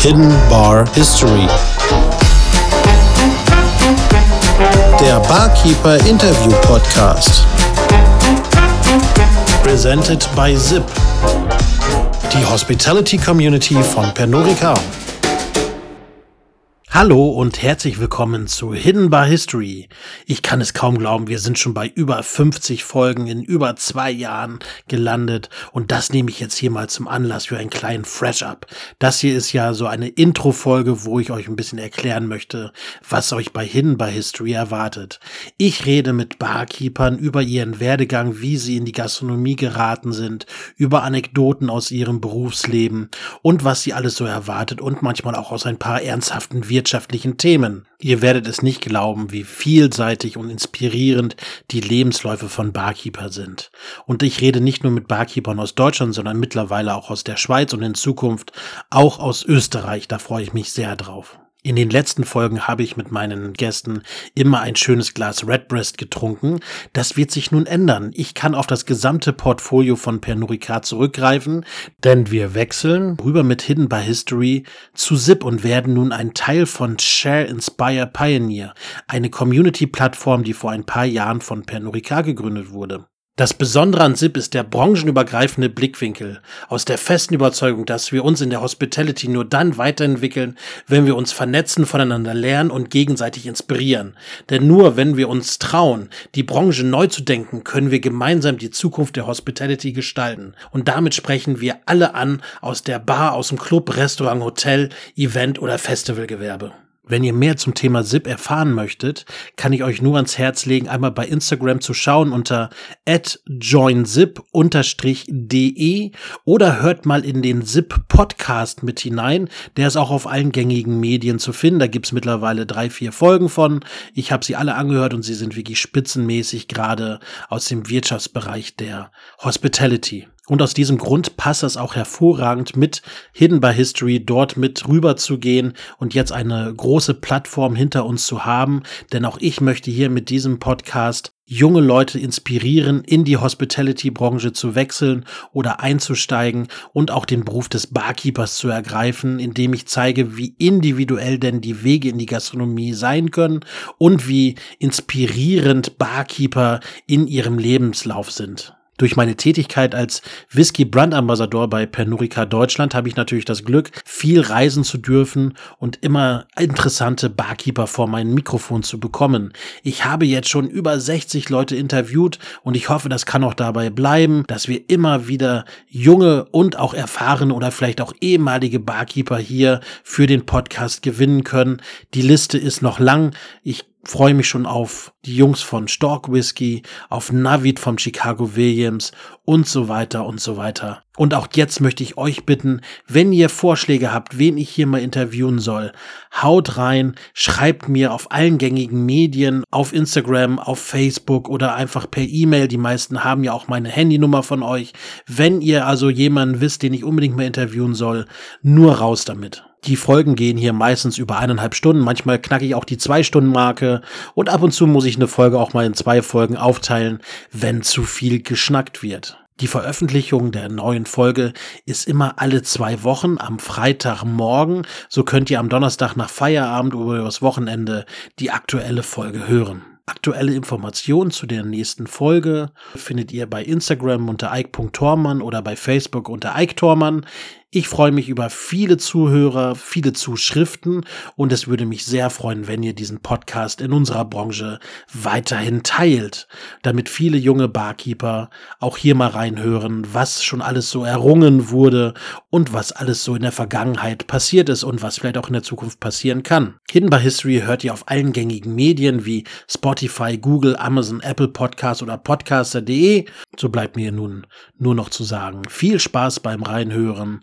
Hidden Bar History. Der Barkeeper Interview Podcast. Presented by Zip. Die Hospitality Community von Pernod Ricard. Hallo und herzlich willkommen zu Hidden Bar History. Ich kann es kaum glauben, wir sind schon bei über 50 Folgen in über zwei Jahren gelandet und das nehme ich jetzt hier mal zum Anlass für einen kleinen Fresh-Up. Das hier ist ja so eine Intro-Folge, wo ich euch ein bisschen erklären möchte, was euch bei Hidden Bar History erwartet. Ich rede mit Barkeepern über ihren Werdegang, wie sie in die Gastronomie geraten sind, über Anekdoten aus ihrem Berufsleben und was sie alles so erwartet und manchmal auch aus ein paar ernsthaften Wirtschafts wirtschaftlichen Themen. Ihr werdet es nicht glauben, wie vielseitig und inspirierend die Lebensläufe von Barkeeper sind. Und ich rede nicht nur mit Barkeepern aus Deutschland, sondern mittlerweile auch aus der Schweiz und in Zukunft auch aus Österreich. Da freue ich mich sehr drauf. In den letzten Folgen habe ich mit meinen Gästen immer ein schönes Glas Redbreast getrunken. Das wird sich nun ändern. Ich kann auf das gesamte Portfolio von Pernod Ricard zurückgreifen, denn wir wechseln rüber mit Hidden by History zu Zip und werden nun ein Teil von Share Inspire Pioneer, eine Community-Plattform, die vor ein paar Jahren von Pernod Ricard gegründet wurde. Das Besondere an SIP ist der branchenübergreifende Blickwinkel aus der festen Überzeugung, dass wir uns in der Hospitality nur dann weiterentwickeln, wenn wir uns vernetzen, voneinander lernen und gegenseitig inspirieren. Denn nur wenn wir uns trauen, die Branche neu zu denken, können wir gemeinsam die Zukunft der Hospitality gestalten. Und damit sprechen wir alle an aus der Bar, aus dem Club, Restaurant, Hotel, Event oder Festivalgewerbe. Wenn ihr mehr zum Thema SIP erfahren möchtet, kann ich euch nur ans Herz legen, einmal bei Instagram zu schauen unter joinzip-de oder hört mal in den SIP Podcast mit hinein. Der ist auch auf allen gängigen Medien zu finden. Da gibt's mittlerweile drei, vier Folgen von. Ich habe sie alle angehört und sie sind wirklich spitzenmäßig gerade aus dem Wirtschaftsbereich der Hospitality. Und aus diesem Grund passt es auch hervorragend mit Hidden by History dort mit rüber zu gehen und jetzt eine große Plattform hinter uns zu haben. Denn auch ich möchte hier mit diesem Podcast junge Leute inspirieren, in die Hospitality-Branche zu wechseln oder einzusteigen und auch den Beruf des Barkeepers zu ergreifen, indem ich zeige, wie individuell denn die Wege in die Gastronomie sein können und wie inspirierend Barkeeper in ihrem Lebenslauf sind. Durch meine Tätigkeit als Whisky Brand Ambassador bei Pernurica Deutschland habe ich natürlich das Glück, viel reisen zu dürfen und immer interessante Barkeeper vor mein Mikrofon zu bekommen. Ich habe jetzt schon über 60 Leute interviewt und ich hoffe, das kann auch dabei bleiben, dass wir immer wieder junge und auch erfahrene oder vielleicht auch ehemalige Barkeeper hier für den Podcast gewinnen können. Die Liste ist noch lang. Ich freue mich schon auf die Jungs von Stork Whisky, auf Navid vom Chicago Williams und so weiter und so weiter. Und auch jetzt möchte ich euch bitten, wenn ihr Vorschläge habt, wen ich hier mal interviewen soll, haut rein, schreibt mir auf allen gängigen Medien, auf Instagram, auf Facebook oder einfach per E-Mail. Die meisten haben ja auch meine Handynummer von euch. Wenn ihr also jemanden wisst, den ich unbedingt mal interviewen soll, nur raus damit. Die Folgen gehen hier meistens über eineinhalb Stunden. Manchmal knacke ich auch die zwei Stunden Marke und ab und zu muss ich eine Folge auch mal in zwei Folgen aufteilen, wenn zu viel geschnackt wird. Die Veröffentlichung der neuen Folge ist immer alle zwei Wochen am Freitagmorgen. So könnt ihr am Donnerstag nach Feierabend oder übers Wochenende die aktuelle Folge hören. Aktuelle Informationen zu der nächsten Folge findet ihr bei Instagram unter ike.tormann oder bei Facebook unter Ike Tormann. Ich freue mich über viele Zuhörer, viele Zuschriften und es würde mich sehr freuen, wenn ihr diesen Podcast in unserer Branche weiterhin teilt, damit viele junge Barkeeper auch hier mal reinhören, was schon alles so errungen wurde und was alles so in der Vergangenheit passiert ist und was vielleicht auch in der Zukunft passieren kann. Hidden by History hört ihr auf allen gängigen Medien wie Spotify, Google, Amazon, Apple Podcast oder podcaster.de. So bleibt mir nun nur noch zu sagen, viel Spaß beim Reinhören